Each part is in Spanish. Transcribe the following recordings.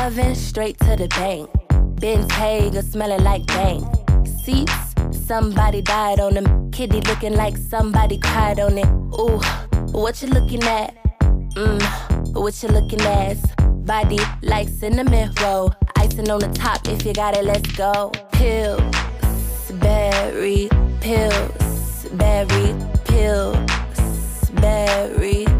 Oven, straight to the bank. Bentayga smelling like bank. Seats, somebody died on them. Kitty looking like somebody cried on it. Ooh, what you looking at? Mmm, what you looking at? Body like cinnamon roll. Icing on the top, if you got it, let's go. Pills, berry, pills, berry, pills, berry.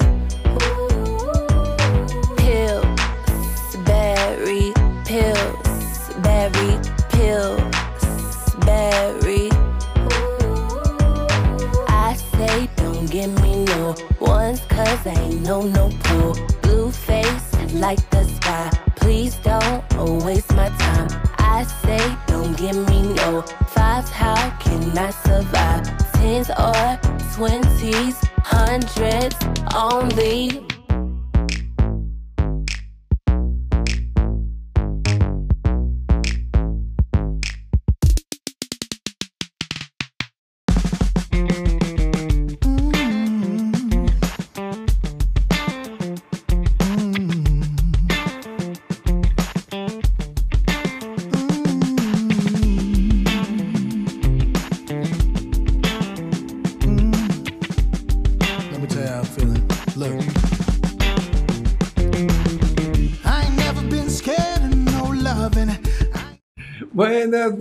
Cause I ain't no no. Blue face and like the sky. Please don't waste my time. I say don't give me no fives. How can I survive? Tens or twenties, hundreds only.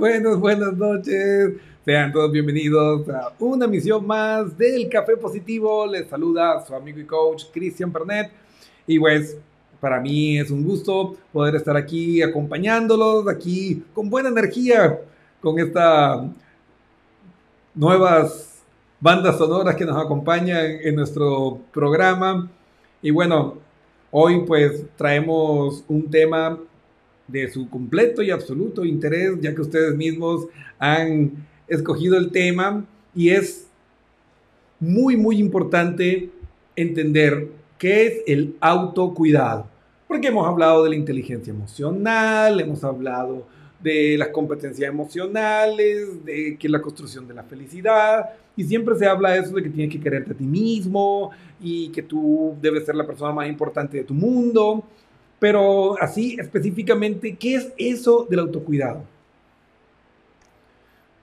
Buenas, buenas, noches. Sean todos bienvenidos a una misión más del Café Positivo. Les saluda su amigo y coach Cristian Pernet. Y pues, para mí es un gusto poder estar aquí acompañándolos, aquí con buena energía, con estas nuevas bandas sonoras que nos acompañan en nuestro programa. Y bueno, hoy pues traemos un tema de su completo y absoluto interés, ya que ustedes mismos han escogido el tema y es muy, muy importante entender qué es el autocuidado. Porque hemos hablado de la inteligencia emocional, hemos hablado de las competencias emocionales, de que la construcción de la felicidad, y siempre se habla de eso de que tienes que quererte a ti mismo y que tú debes ser la persona más importante de tu mundo. Pero así específicamente, ¿qué es eso del autocuidado?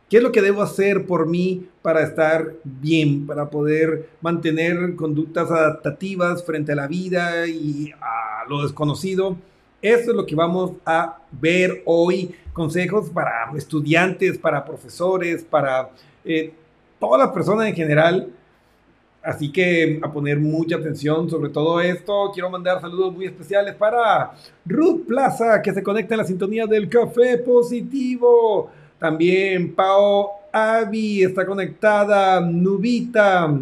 ¿Qué es lo que debo hacer por mí para estar bien, para poder mantener conductas adaptativas frente a la vida y a lo desconocido? Eso es lo que vamos a ver hoy. Consejos para estudiantes, para profesores, para eh, todas las personas en general. Así que a poner mucha atención sobre todo esto. Quiero mandar saludos muy especiales para Ruth Plaza, que se conecta en la sintonía del Café Positivo. También Pao Avi está conectada. Nubita.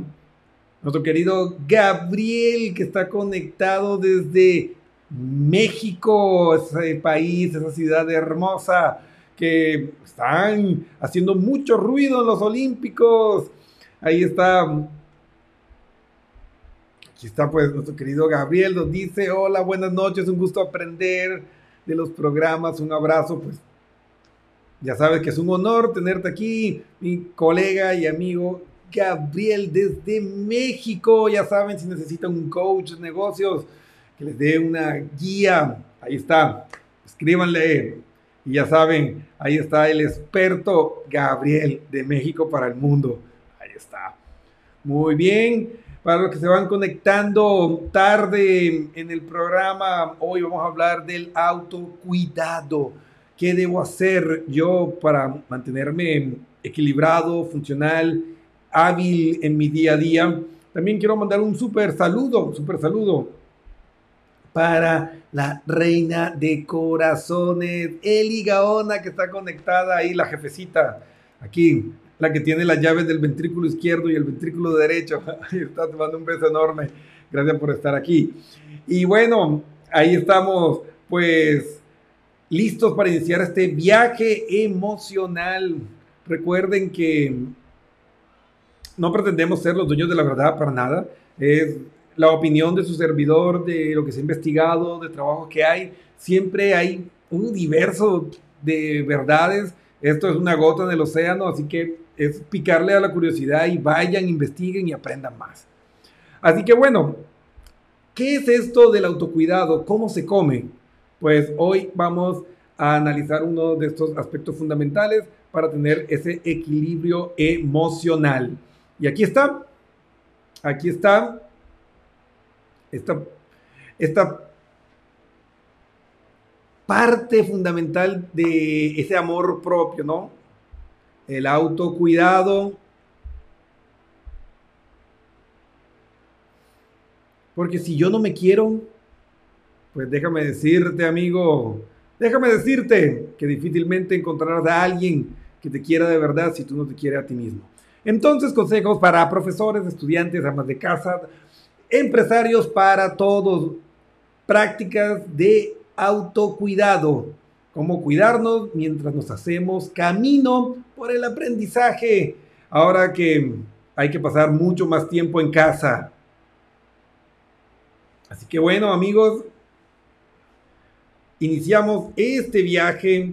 Nuestro querido Gabriel, que está conectado desde México, ese país, esa ciudad hermosa, que están haciendo mucho ruido en los Olímpicos. Ahí está. Aquí está pues nuestro querido Gabriel, nos dice, hola, buenas noches, un gusto aprender de los programas, un abrazo, pues ya sabes que es un honor tenerte aquí, mi colega y amigo Gabriel desde México, ya saben, si necesitan un coach de negocios, que les dé una guía, ahí está, escríbanle. Y ya saben, ahí está el experto Gabriel de México para el mundo. Ahí está. Muy bien. Para los que se van conectando tarde en el programa, hoy vamos a hablar del autocuidado. ¿Qué debo hacer yo para mantenerme equilibrado, funcional, hábil en mi día a día? También quiero mandar un súper saludo, súper saludo para la reina de corazones, Eli Gaona, que está conectada ahí, la jefecita, aquí, la que tiene las llaves del ventrículo izquierdo y el ventrículo derecho. está, te mando un beso enorme. Gracias por estar aquí. Y bueno, ahí estamos, pues, listos para iniciar este viaje emocional. Recuerden que no pretendemos ser los dueños de la verdad para nada. Es la opinión de su servidor, de lo que se ha investigado, de trabajo que hay. Siempre hay un universo de verdades. Esto es una gota en el océano, así que es picarle a la curiosidad y vayan, investiguen y aprendan más. Así que bueno, ¿qué es esto del autocuidado? ¿Cómo se come? Pues hoy vamos a analizar uno de estos aspectos fundamentales para tener ese equilibrio emocional. Y aquí está, aquí está esta, esta parte fundamental de ese amor propio, ¿no? El autocuidado. Porque si yo no me quiero, pues déjame decirte, amigo, déjame decirte que difícilmente encontrarás a alguien que te quiera de verdad si tú no te quieres a ti mismo. Entonces, consejos para profesores, estudiantes, amas de casa, empresarios para todos. Prácticas de autocuidado. Cómo cuidarnos mientras nos hacemos camino por el aprendizaje. Ahora que hay que pasar mucho más tiempo en casa. Así que bueno, amigos, iniciamos este viaje.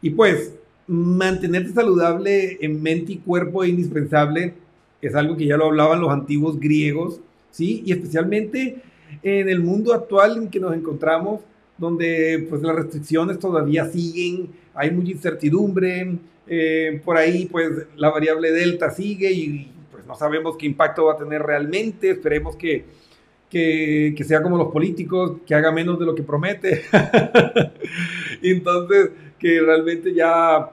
Y pues, mantenerte saludable en mente y cuerpo es indispensable es algo que ya lo hablaban los antiguos griegos, ¿sí? Y especialmente en el mundo actual en que nos encontramos, donde pues las restricciones todavía siguen, hay mucha incertidumbre, eh, por ahí pues la variable delta sigue y pues no sabemos qué impacto va a tener realmente, esperemos que, que, que sea como los políticos, que haga menos de lo que promete, entonces que realmente ya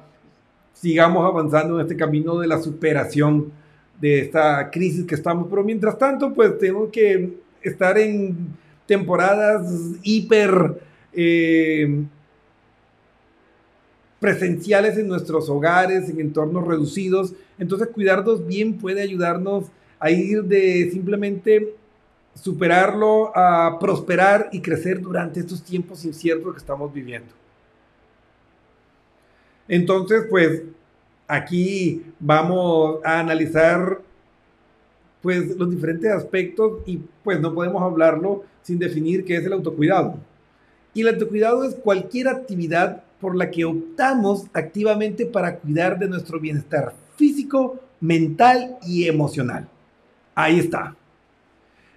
sigamos avanzando en este camino de la superación de esta crisis que estamos. Pero mientras tanto, pues tenemos que estar en temporadas hiper eh, presenciales en nuestros hogares, en entornos reducidos. Entonces, cuidarnos bien puede ayudarnos a ir de simplemente superarlo a prosperar y crecer durante estos tiempos inciertos que estamos viviendo. Entonces, pues Aquí vamos a analizar pues los diferentes aspectos y pues no podemos hablarlo sin definir qué es el autocuidado. Y el autocuidado es cualquier actividad por la que optamos activamente para cuidar de nuestro bienestar físico, mental y emocional. Ahí está.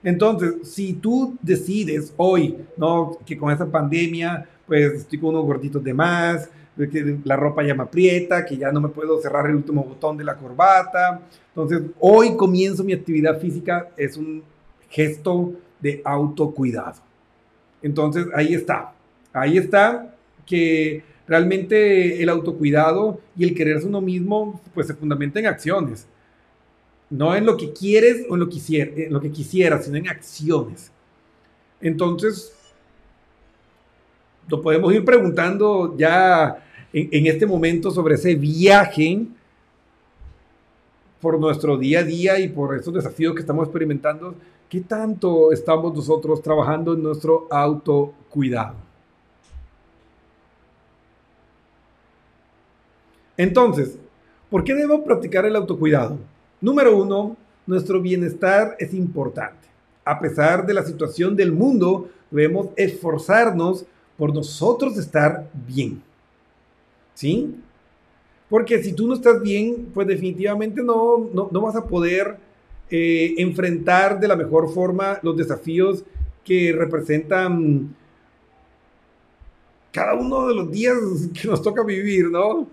Entonces, si tú decides hoy, ¿no? Que con esta pandemia, pues estoy con unos gorditos de más, que la ropa ya me aprieta, que ya no me puedo cerrar el último botón de la corbata. Entonces, hoy comienzo mi actividad física, es un gesto de autocuidado. Entonces, ahí está, ahí está que realmente el autocuidado y el quererse uno mismo, pues se fundamenta en acciones. No en lo que quieres o en lo, que quisieras, sino en acciones. Entonces, lo podemos ir preguntando ya en, este momento sobre ese viaje por nuestro día a día y por estos desafíos que estamos experimentando, ¿qué tanto estamos nosotros trabajando en nuestro autocuidado? Entonces, ¿por qué debo practicar el autocuidado? Número uno, nuestro bienestar es importante. A pesar de la situación del mundo, debemos esforzarnos por nosotros estar bien. ¿Sí? Porque si tú no estás bien, pues definitivamente no, no, vas a poder eh, enfrentar de la mejor forma los desafíos que representan cada uno de los días que nos toca vivir, ¿no?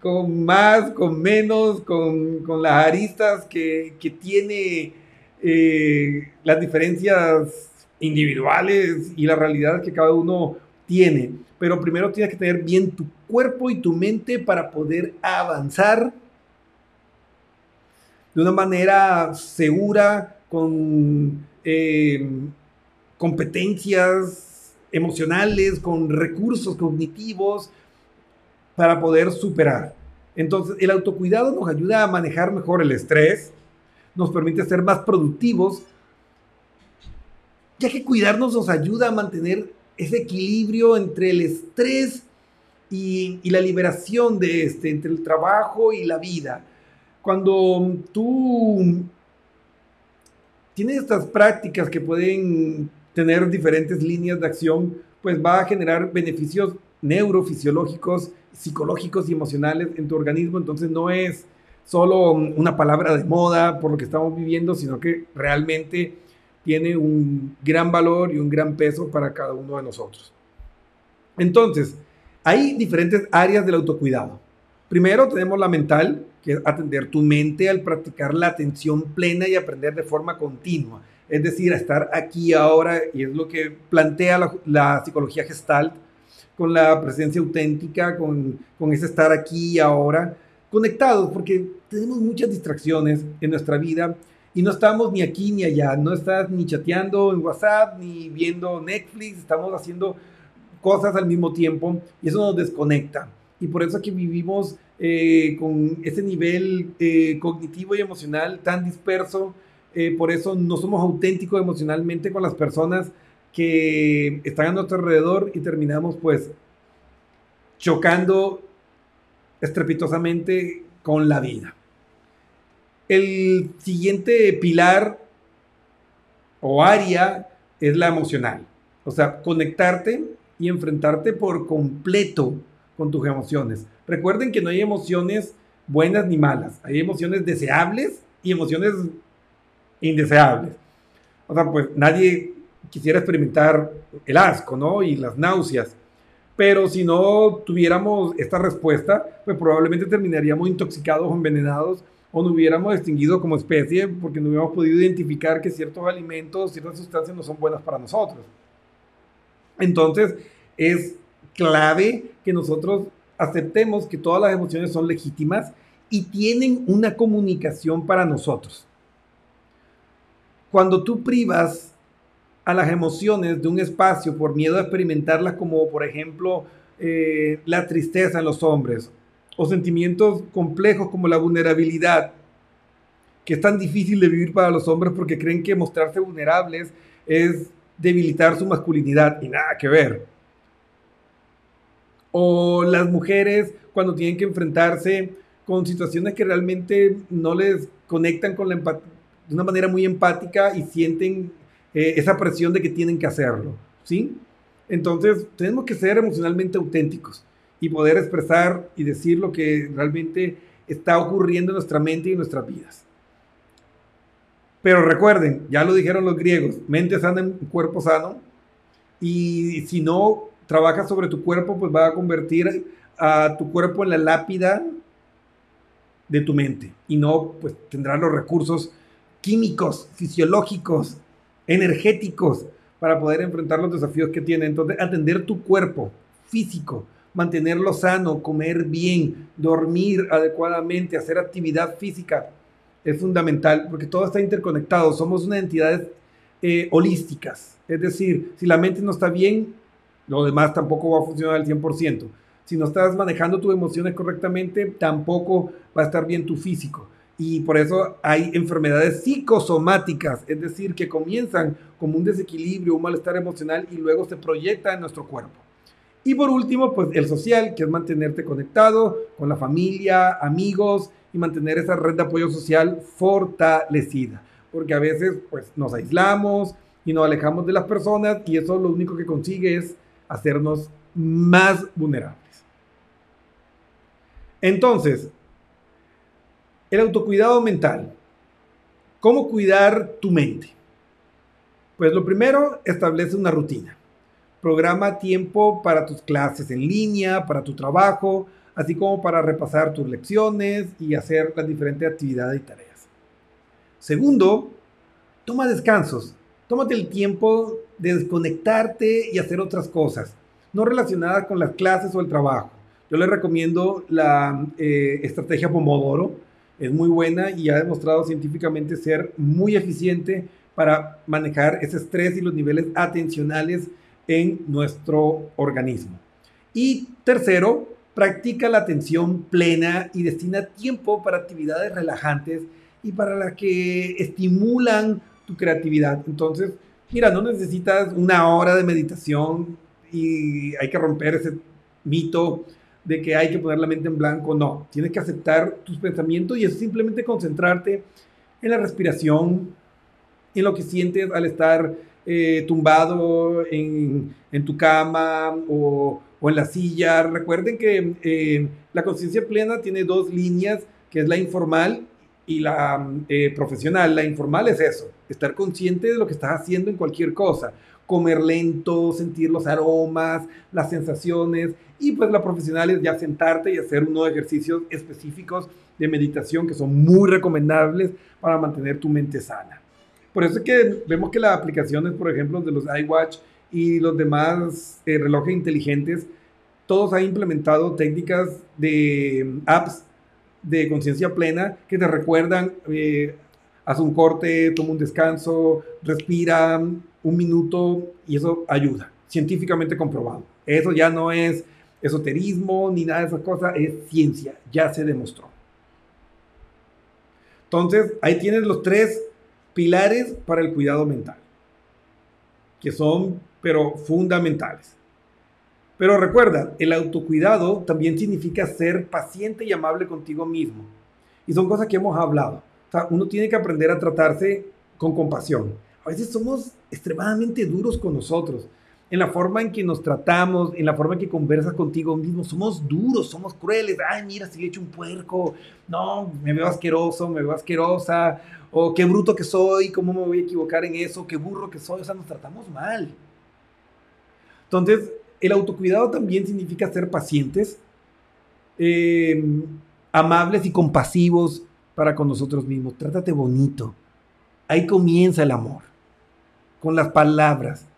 Con más, con menos, con, las aristas que, tiene eh, las diferencias individuales y la realidad que cada uno tiene, pero primero tienes que tener bien tu cuerpo y tu mente para poder avanzar de una manera segura, con eh, competencias emocionales, con recursos cognitivos para poder superar. Entonces, el autocuidado nos ayuda a manejar mejor el estrés, nos permite ser más productivos, ya que cuidarnos nos ayuda a mantener ese equilibrio entre el estrés y, y la liberación de este, entre el trabajo y la vida. Cuando tú tienes estas prácticas que pueden tener diferentes líneas de acción, pues va a generar beneficios neurofisiológicos, psicológicos y emocionales en tu organismo. Entonces no es solo una palabra de moda por lo que estamos viviendo, sino que realmente tiene un gran valor y un gran peso para cada uno de nosotros. Entonces, hay diferentes áreas del autocuidado. Primero tenemos la mental, que es atender tu mente al practicar la atención plena y aprender de forma continua. Es decir, estar aquí ahora, y es lo que plantea la, psicología gestalt, con la presencia auténtica, con, con ese estar aquí y ahora, conectados, porque tenemos muchas distracciones en nuestra vida y no estamos ni aquí ni allá, no estás ni chateando en WhatsApp, ni viendo Netflix, estamos haciendo cosas al mismo tiempo y eso nos desconecta. Y por eso que vivimos eh, con ese nivel eh, cognitivo y emocional tan disperso, eh, por eso no somos auténticos emocionalmente con las personas que están a nuestro alrededor y terminamos pues chocando estrepitosamente con la vida. El siguiente pilar o área es la emocional. O sea, conectarte y enfrentarte por completo con tus emociones. Recuerden que no hay emociones buenas ni malas. Hay emociones deseables y emociones indeseables. O sea, pues nadie quisiera experimentar el asco, ¿no? Y las náuseas. Pero si no tuviéramos esta respuesta, pues probablemente terminaríamos intoxicados o envenenados o no hubiéramos extinguido como especie porque no hubiéramos podido identificar que ciertos alimentos, ciertas sustancias no son buenas para nosotros. Entonces, es clave que nosotros aceptemos que todas las emociones son legítimas y tienen una comunicación para nosotros. Cuando tú privas a las emociones de un espacio por miedo a experimentarlas como por ejemplo eh, la tristeza en los hombres o sentimientos complejos como la vulnerabilidad, que es tan difícil de vivir para los hombres porque creen que mostrarse vulnerables es debilitar su masculinidad y nada que ver. O las mujeres cuando tienen que enfrentarse con situaciones que realmente no les conectan con la de una manera muy empática y sienten eh, esa presión de que tienen que hacerlo, ¿sí? Entonces, tenemos que ser emocionalmente auténticos y poder expresar y decir lo que realmente está ocurriendo en nuestra mente y en nuestras vidas. Pero recuerden, ya lo dijeron los griegos, mente sana en cuerpo sano. Y si no trabajas sobre tu cuerpo, pues va a convertir a tu cuerpo en la lápida de tu mente. Y no, pues tendrás los recursos químicos, fisiológicos, energéticos para poder enfrentar los desafíos que tiene. Entonces, atender tu cuerpo físico, mantenerlo sano, comer bien, dormir adecuadamente, hacer actividad física, es fundamental porque todo está interconectado. Somos una entidades eh, holísticas. Es decir, si la mente no está bien, lo demás tampoco va a funcionar al 100%. Si no estás manejando tus emociones correctamente, tampoco va a estar bien tu físico. Y por eso hay enfermedades psicosomáticas, es decir, que comienzan como un desequilibrio, un malestar emocional y luego se proyecta en nuestro cuerpo. Y por último, pues el social, que es mantenerte conectado con la familia, amigos y mantener esa red de apoyo social fortalecida. Porque a veces pues nos aislamos y nos alejamos de las personas y eso lo único que consigue es hacernos más vulnerables. Entonces, el autocuidado mental. ¿Cómo cuidar tu mente? Pues lo primero, establece una rutina. Programa tiempo para tus clases en línea, para tu trabajo, así como para repasar tus lecciones y hacer las diferentes actividades y tareas. Segundo, toma descansos. Tómate el tiempo de desconectarte y hacer otras cosas. no relacionadas con las clases o el trabajo. Yo les recomiendo la eh, estrategia Pomodoro, es muy buena y ha demostrado científicamente ser muy eficiente para manejar ese estrés y los niveles atencionales en nuestro organismo. Y tercero, practica la atención plena y destina tiempo para actividades relajantes y para las que estimulan tu creatividad. Entonces, mira, no necesitas una hora de meditación y hay que romper ese mito de que hay que poner la mente en blanco. No, tienes que aceptar tus pensamientos y es simplemente concentrarte en la respiración, en lo que sientes al estar eh, tumbado en, tu cama o, en la silla. Recuerden que eh, la conciencia plena tiene dos líneas, que es la informal y la eh, profesional. La informal es eso, estar consciente de lo que estás haciendo en cualquier cosa. Comer lento, sentir los aromas, las sensaciones. Y pues la profesional es ya sentarte y hacer unos ejercicios específicos de meditación que son muy recomendables para mantener tu mente sana. Por eso es que vemos que las aplicaciones, por ejemplo, de los iWatch y los demás eh, relojes inteligentes, todos han implementado técnicas de mm, apps de conciencia plena que te recuerdan, eh, haz un corte, toma un descanso, respira un minuto y eso ayuda, científicamente comprobado. Eso ya no es esoterismo ni nada de esas cosas, es ciencia, ya se demostró. Entonces, ahí tienes los tres pilares para el cuidado mental, que son, pero fundamentales. Pero recuerda, el autocuidado también significa ser paciente y amable contigo mismo. Y son cosas que hemos hablado. O sea, uno tiene que aprender a tratarse con compasión. A veces somos extremadamente duros con nosotros en la forma en que nos tratamos, en la forma en que conversas contigo mismo. Somos duros, somos crueles. Ay, mira, si he hecho un puerco. No, me veo asqueroso, me veo asquerosa. O qué bruto que soy, cómo me voy a equivocar en eso, qué burro que soy. O sea, nos tratamos mal. Entonces, el autocuidado también significa ser pacientes, eh, amables y compasivos para con nosotros mismos. Trátate bonito. Ahí comienza el amor, con las palabras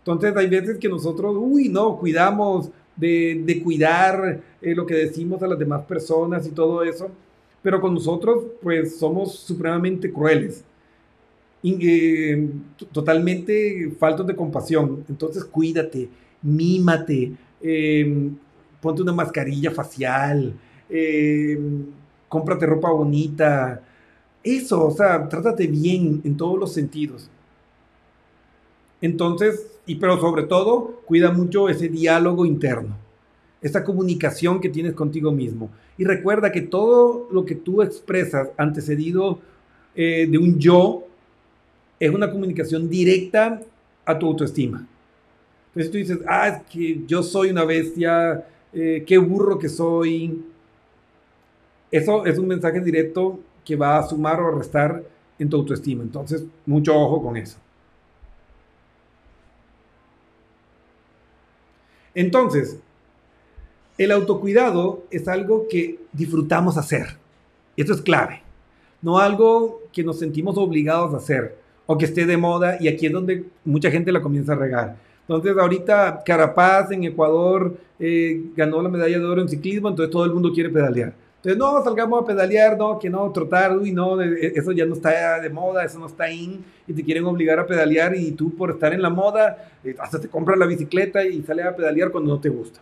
entonces hay veces que nosotros, uy, no, cuidamos de, cuidar eh, lo que decimos a las demás personas y todo eso, pero con nosotros pues somos supremamente crueles, eh, totalmente faltos de compasión. Entonces cuídate, mímate, em, ponte una mascarilla facial, cómprate ropa bonita. Eso, o sea, trátate bien en todos los sentidos. Entonces, y pero sobre todo, cuida mucho ese diálogo interno, esa comunicación que tienes contigo mismo. Y recuerda que todo lo que tú expresas antecedido eh, de un yo es una comunicación directa a tu autoestima. Entonces tú dices, ah, es que yo soy una bestia, eh, qué burro que soy. Eso es un mensaje directo que va a sumar o restar en tu autoestima. Entonces, mucho ojo con eso. Entonces, el autocuidado es algo que disfrutamos hacer. Esto es clave. No algo que nos sentimos obligados a hacer o que esté de moda y aquí es donde mucha gente la comienza a regar. Entonces ahorita Carapaz en Ecuador eh, ganó la medalla de oro en ciclismo, entonces todo el mundo quiere pedalear. Entonces, no, salgamos a pedalear, no, que no, trotar, uy, no, eso ya no está de moda, eso no está in, y te quieren obligar a pedalear y tú por estar en la moda, eh, hasta te compras la bicicleta y sales a pedalear cuando no te gusta.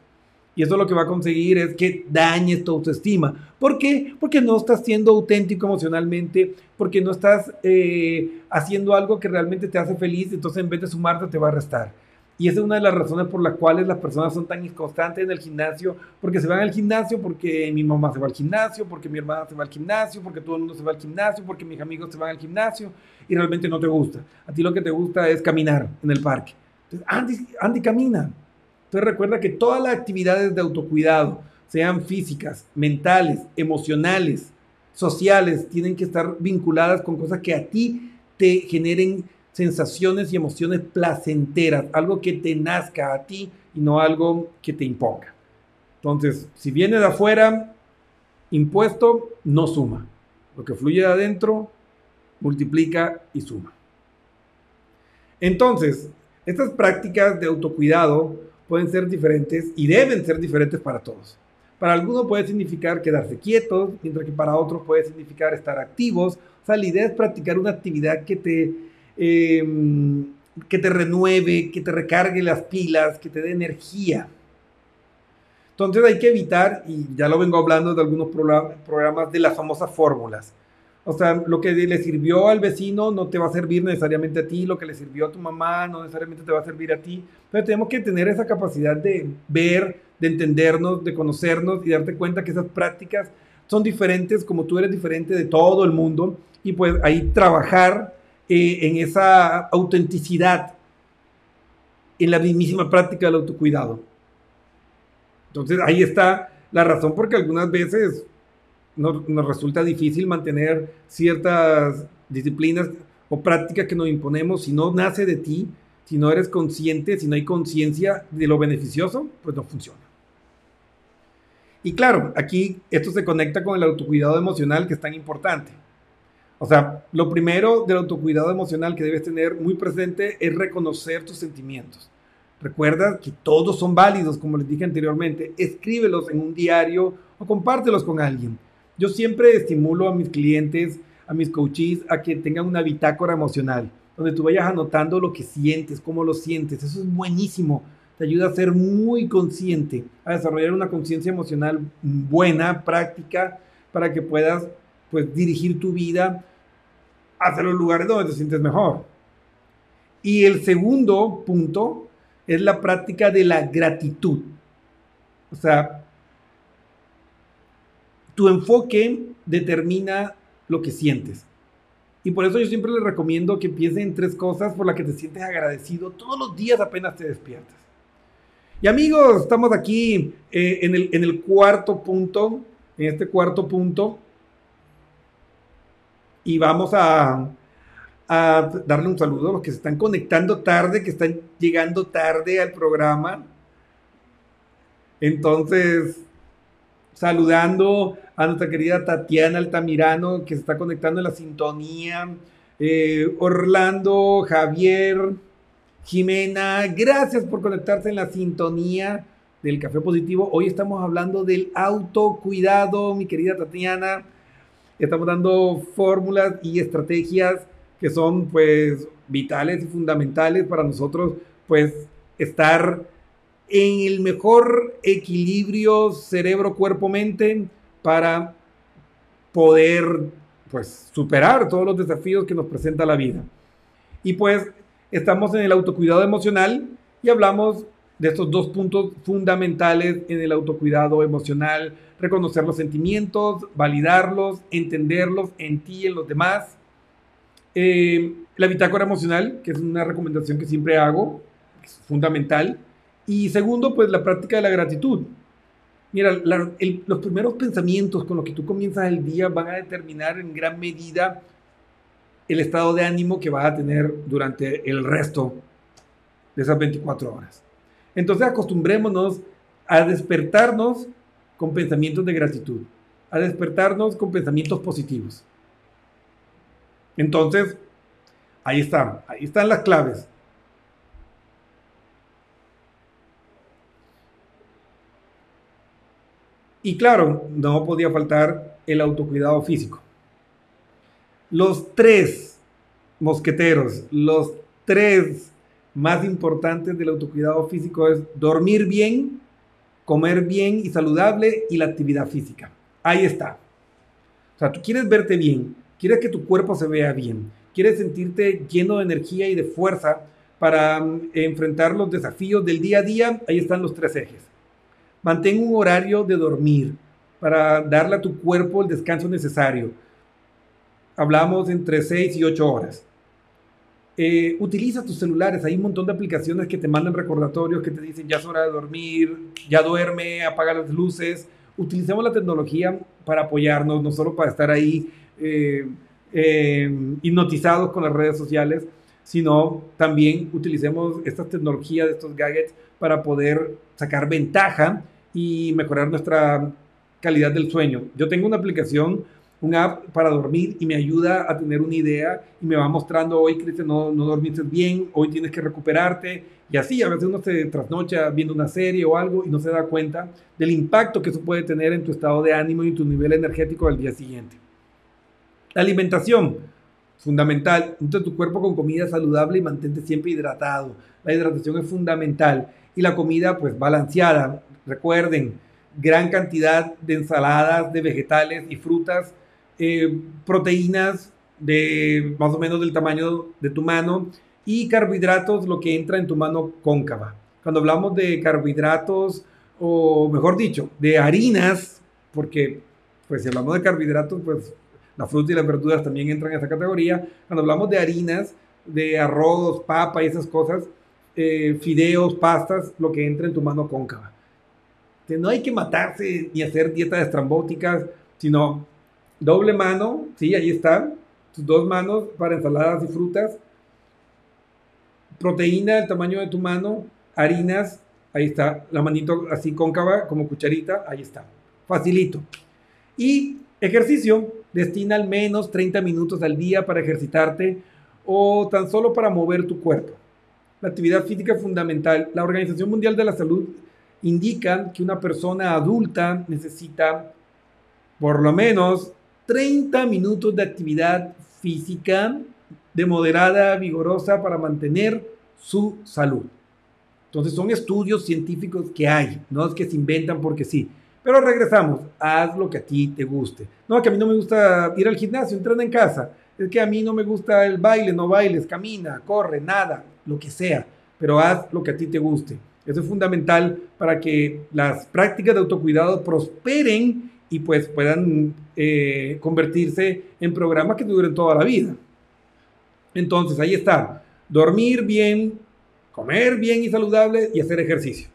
Y eso lo que va a conseguir es que dañes tu autoestima. ¿Por qué? Porque no estás siendo auténtico emocionalmente, porque no estás eh, haciendo algo que realmente te hace feliz, entonces en vez de sumarte te va a restar. Y esa es una de las razones por las cuales las personas son tan inconstantes en el gimnasio, porque se van al gimnasio, porque mi mamá se va al gimnasio, porque mi hermana se va al gimnasio, porque todo el mundo se va al gimnasio, porque mis amigos se van al gimnasio y realmente no te gusta. A ti lo que te gusta es caminar en el parque. Entonces, Andy, Andy camina. Entonces recuerda que todas las actividades de autocuidado, sean físicas, mentales, emocionales, sociales, tienen que estar vinculadas con cosas que a ti te generen sensaciones y emociones placenteras, algo que te nazca a ti y no algo que te imponga. Entonces, si viene de afuera, impuesto, no suma. Lo que fluye de adentro, multiplica y suma. Entonces, estas prácticas de autocuidado pueden ser diferentes y deben ser diferentes para todos. Para algunos puede significar quedarse quietos, mientras que para otros puede significar estar activos. O sea, la idea es practicar una actividad que te, em, que te renueve, que te recargue las pilas, que te dé energía. Entonces hay que evitar, y ya lo vengo hablando de algunos programas, de las famosas fórmulas. O sea, lo que le sirvió al vecino no te va a servir necesariamente a ti, lo que le sirvió a tu mamá no necesariamente te va a servir a ti. Pero tenemos que tener esa capacidad de ver, de entendernos, de conocernos y darte cuenta que esas prácticas son diferentes como tú eres diferente de todo el mundo y pues ahí trabajar eh, en esa autenticidad, en la mismísima práctica del autocuidado. Entonces ahí está la razón porque algunas veces nos, resulta difícil mantener ciertas disciplinas o prácticas que nos imponemos si no nace de ti, si no eres consciente, si no hay conciencia de lo beneficioso, pues no funciona. Y claro, aquí esto se conecta con el autocuidado emocional que es tan importante. O sea, lo primero del autocuidado emocional que debes tener muy presente es reconocer tus sentimientos. Recuerda que todos son válidos, como les dije anteriormente. Escríbelos en un diario o compártelos con alguien. Yo siempre estimulo a mis clientes, a mis coaches, a que tengan una bitácora emocional, donde tú vayas anotando lo que sientes, cómo lo sientes. Eso es buenísimo. Te ayuda a ser muy consciente, a desarrollar una conciencia emocional buena, práctica, para que puedas pues dirigir tu vida hacia los lugares donde te sientes mejor. Y el segundo punto es la práctica de la gratitud. O sea, tu enfoque determina lo que sientes. Y por eso yo siempre les recomiendo que piensen en tres cosas por las que te sientes agradecido todos los días apenas te despiertas. Y amigos, estamos aquí eh, en, el, en el cuarto punto, en este cuarto punto. Y vamos a, darle un saludo a los que se están conectando tarde, que están llegando tarde al programa. Entonces, saludando a nuestra querida Tatiana Altamirano, que se está conectando en la sintonía. Eh, Orlando, Javier, Jimena, gracias por conectarse en la sintonía del Café Positivo. Hoy estamos hablando del autocuidado, mi querida Tatiana. Estamos dando fórmulas y estrategias que son pues vitales y fundamentales para nosotros pues estar en el mejor equilibrio cerebro, cuerpo, mente para poder pues superar todos los desafíos que nos presenta la vida. Y pues estamos en el autocuidado emocional y hablamos de estos dos puntos fundamentales en el autocuidado emocional, reconocer los sentimientos, validarlos, entenderlos en ti y en los demás, eh, la bitácora emocional, que es una recomendación que siempre hago, es fundamental. Y segundo, pues la práctica de la gratitud. Mira, los primeros pensamientos con los que tú comienzas el día van a determinar en gran medida el estado de ánimo que vas a tener durante el resto de esas 24 horas. Entonces acostumbrémonos a despertarnos con pensamientos de gratitud, a despertarnos con pensamientos positivos. Entonces, ahí están, ahí están las claves. Y claro, no podía faltar el autocuidado físico. Los tres mosqueteros, los tres más importantes del autocuidado físico es dormir bien, comer bien y saludable y la actividad física. Ahí está. O sea, tú quieres verte bien, quieres que tu cuerpo se vea bien, quieres sentirte lleno de energía y de fuerza para mm, enfrentar los desafíos del día a día, ahí están los tres ejes. Mantén un horario de dormir para darle a tu cuerpo el descanso necesario. Hablamos entre 6 y 8 horas. Eh, utiliza tus celulares, hay un montón de aplicaciones que te mandan recordatorios que te dicen ya es hora de dormir, ya duerme, apaga las luces. Utilicemos la tecnología para apoyarnos, no solo para estar ahí eh, eh, hipnotizados con las redes sociales, sino también utilicemos estas tecnologías, estos gadgets, para poder sacar ventaja y mejorar nuestra calidad del sueño. Yo tengo una aplicación un app para dormir y me ayuda a tener una idea y me va mostrando hoy, Cristian, no, no dormiste bien, hoy tienes que recuperarte. Y así, a veces uno se trasnocha viendo una serie o algo y no se da cuenta del impacto que eso puede tener en tu estado de ánimo y tu nivel energético al día siguiente. La alimentación, fundamental. Nutre tu cuerpo con comida saludable y mantente siempre hidratado. La hidratación es fundamental. Y la comida, pues balanceada. Recuerden, gran cantidad de ensaladas, de vegetales y frutas eh, proteínas de más o menos del tamaño de tu mano y carbohidratos, lo que entra en tu mano cóncava. Cuando hablamos de carbohidratos, o mejor dicho, de harinas, porque pues si hablamos de carbohidratos, pues la fruta y las verduras también entran en esa categoría. Cuando hablamos de harinas, de arroz, papa y esas cosas, eh, fideos, pastas, lo que entra en tu mano cóncava. no hay que matarse ni hacer dietas estrambóticas, sino Doble mano, sí, ahí están. Tus dos manos para ensaladas y frutas. Proteína del tamaño de tu mano. Harinas, ahí está. La manito así cóncava, como cucharita, ahí está. Facilito. Y ejercicio, destina al menos 30 minutos al día para ejercitarte o tan solo para mover tu cuerpo. La actividad física es fundamental. La Organización Mundial de la Salud indica que una persona adulta necesita por lo menos 30 minutos de actividad física de moderada, vigorosa para mantener su salud. Entonces son estudios científicos que hay, no es que se inventan porque sí. Pero regresamos, haz lo que a ti te guste. No, que a mí no me gusta ir al gimnasio, entrena en casa. Es que a mí no me gusta el baile, no bailes, camina, corre, nada, lo que sea. Pero haz lo que a ti te guste. Eso es fundamental para que las prácticas de autocuidado prosperen y pues puedan eh, convertirse en programas que duren toda la vida. Entonces, ahí está. Dormir bien, comer bien y saludable y hacer ejercicio.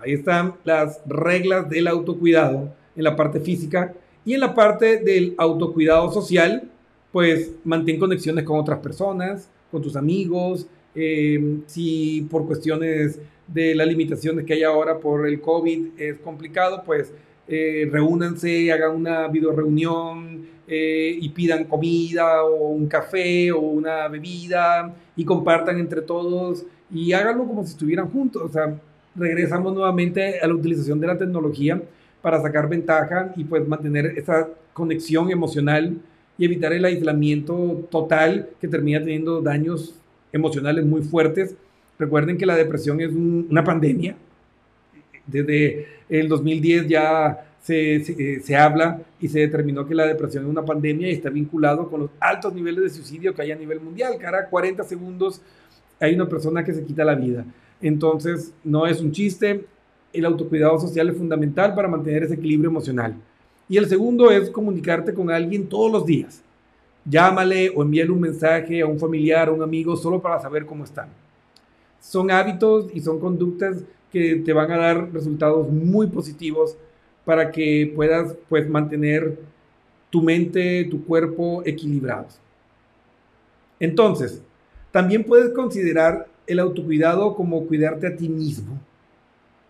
Ahí están las reglas del autocuidado en la parte física y en la parte del autocuidado social, pues mantén conexiones con otras personas, con tus amigos. Eh, si por cuestiones de las limitaciones que hay ahora por el COVID es complicado, pues eh, reúnanse, hagan una videoreunión eh, y pidan comida o un café o una bebida y compartan entre todos y háganlo como si estuvieran juntos. O sea, regresamos nuevamente a la utilización de la tecnología para sacar ventaja y pues mantener esa conexión emocional y evitar el aislamiento total que termina teniendo daños emocionales muy fuertes. Recuerden que la depresión es una pandemia, desde el 2010 ya se, se, habla y se determinó que la depresión es una pandemia y está vinculado con los altos niveles de suicidio que hay a nivel mundial. Cada 40 segundos hay una persona que se quita la vida. Entonces, no es un chiste. El autocuidado social es fundamental para mantener ese equilibrio emocional. Y el segundo es comunicarte con alguien todos los días. Llámale o envíale un mensaje a un familiar, a un amigo, solo para saber cómo están. Son hábitos y son conductas que te van a dar resultados muy positivos para que puedas pues mantener tu mente, tu cuerpo equilibrados. Entonces, también puedes considerar el autocuidado como cuidarte a ti mismo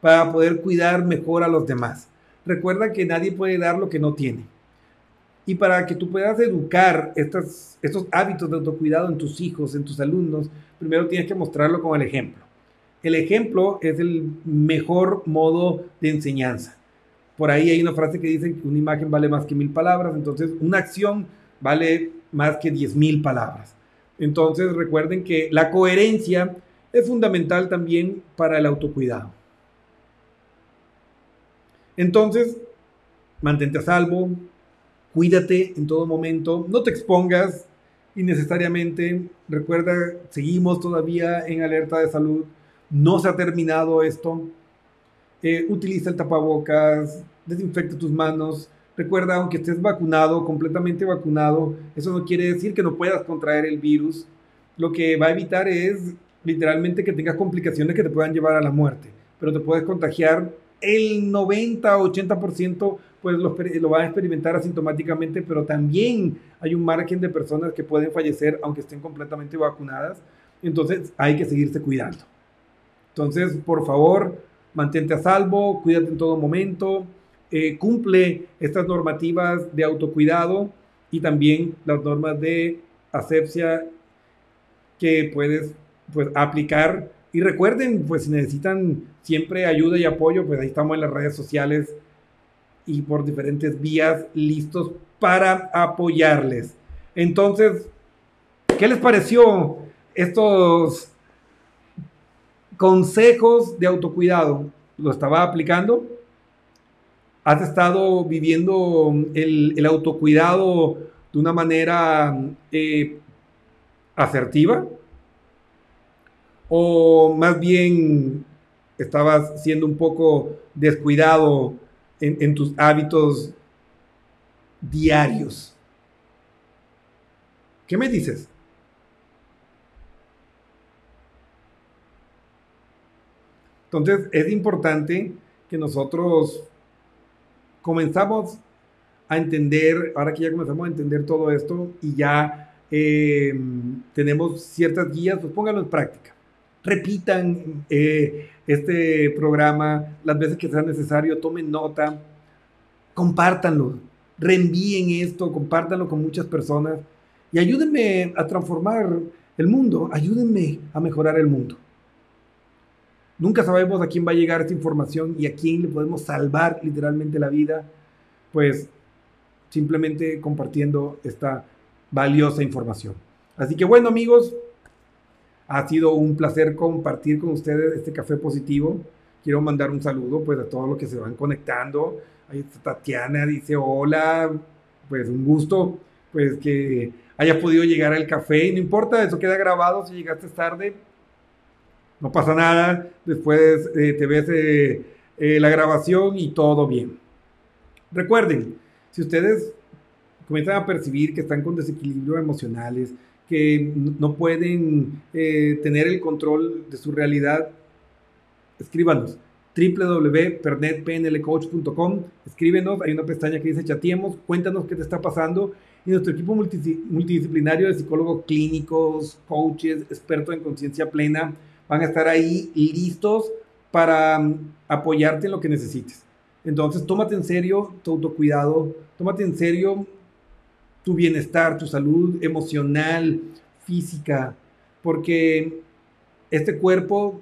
para poder cuidar mejor a los demás. Recuerda que nadie puede dar lo que no tiene. Y para que tú puedas educar estos, estos hábitos de autocuidado en tus hijos, en tus alumnos, primero tienes que mostrarlo con el ejemplo. El ejemplo es el mejor modo de enseñanza. Por ahí hay una frase que dice que una imagen vale más que mil palabras, entonces una acción vale más que diez mil palabras. Entonces recuerden que la coherencia es fundamental también para el autocuidado. Entonces, mantente a salvo, cuídate en todo momento, no te expongas innecesariamente. Recuerda, seguimos todavía en alerta de salud no se ha terminado esto. Eh, utiliza el tapabocas, desinfecta tus manos. Recuerda, aunque estés vacunado, completamente vacunado, eso no quiere decir que no puedas contraer el virus. Lo que va a evitar es literalmente que tengas complicaciones que te puedan llevar a la muerte. Pero te puedes contagiar el 90-80% pues lo, lo van a experimentar asintomáticamente, pero también hay un margen de personas que pueden fallecer aunque estén completamente vacunadas. Entonces hay que seguirse cuidando. Entonces, por favor, mantente a salvo, cuídate en todo momento, eh, cumple estas normativas de autocuidado y también las normas de asepsia que puedes pues, aplicar. Y recuerden, pues si necesitan siempre ayuda y apoyo, pues ahí estamos en las redes sociales y por diferentes vías listos para apoyarles. Entonces, ¿qué les pareció estos consejos de autocuidado? ¿Lo estaba aplicando? ¿Has estado viviendo el, autocuidado de una manera eh, asertiva? ¿O más bien estabas siendo un poco descuidado en, tus hábitos diarios? ¿Qué me dices? Entonces es importante que nosotros comenzamos a entender, ahora que ya comenzamos a entender todo esto y ya eh, tenemos ciertas guías, pues pónganlo en práctica. Repitan eh, este programa las veces que sea necesario, tomen nota, compártanlo, reenvíen esto, compártanlo con muchas personas y ayúdenme a transformar el mundo, ayúdenme a mejorar el mundo. Nunca sabemos a quién va a llegar esta información y a quién le podemos salvar literalmente la vida, pues simplemente compartiendo esta valiosa información. Así que bueno amigos, ha sido un placer compartir con ustedes este café positivo. Quiero mandar un saludo pues a todos los que se van conectando. Ahí Tatiana, dice hola, pues un gusto pues que haya podido llegar al café. No importa, eso queda grabado si llegaste tarde no pasa nada, después eh, te ves eh, eh, la grabación y todo bien. Recuerden, si ustedes comienzan a percibir que están con desequilibrios emocionales, que no pueden tener el control de su realidad, escríbanos www.pernetpnlcoach.com escríbenos, hay una pestaña que dice chateemos, cuéntanos qué te está pasando y nuestro equipo multidisciplinario de psicólogos clínicos, coaches, expertos en conciencia plena, van a estar ahí listos para mm, apoyarte en lo que necesites. Entonces, tómate en serio tu autocuidado, tómate en serio tu bienestar, tu salud emocional, física, porque este cuerpo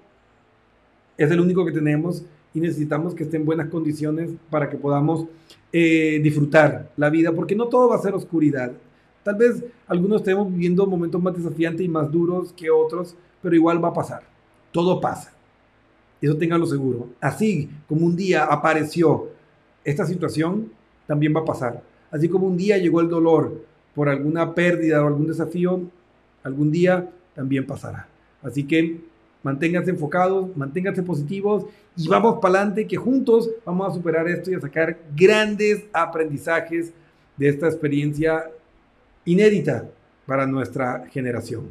es el único que tenemos y necesitamos que esté en buenas condiciones para que podamos eh, disfrutar la vida, porque no todo va a ser oscuridad. Tal vez algunos estemos viviendo momentos más desafiantes y más duros que otros, pero igual va a pasar todo pasa. Eso tenganlo seguro. Así como un día apareció esta situación, también va a pasar. Así como un día llegó el dolor por alguna pérdida o algún desafío, algún día también pasará. Así que manténganse enfocados, manténganse positivos y vamos para adelante que juntos vamos a superar esto y a sacar grandes aprendizajes de esta experiencia inédita para nuestra generación.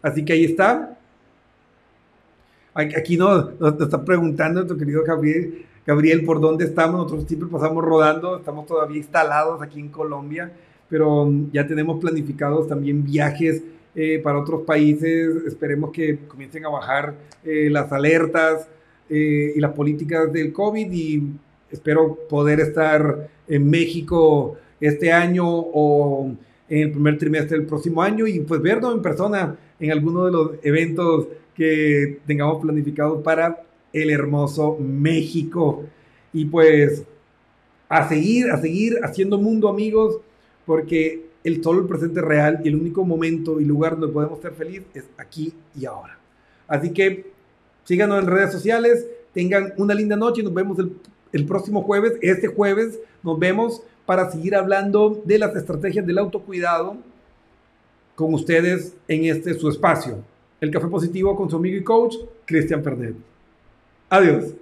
Así que ahí está, Aquí nos, está preguntando nuestro querido Gabriel, Gabriel por dónde estamos. Nosotros siempre pasamos rodando, estamos todavía instalados aquí en Colombia, pero mm, ya tenemos planificados también viajes eh, para otros países. Esperemos que comiencen a bajar eh, las alertas eh, y las políticas del COVID y espero poder estar en México este año o en el primer trimestre del próximo año y pues vernos en persona en alguno de los eventos que tengamos planificado para el hermoso México. Y pues a seguir, a seguir haciendo mundo amigos, porque el solo presente real y el único momento y lugar donde podemos ser felices es aquí y ahora. Así que síganos en redes sociales, tengan una linda noche y nos vemos el, el próximo jueves. Este jueves nos vemos para seguir hablando de las estrategias del autocuidado con ustedes en este su espacio. El Café Positivo con su amigo y coach, Cristian Pernet. Adiós.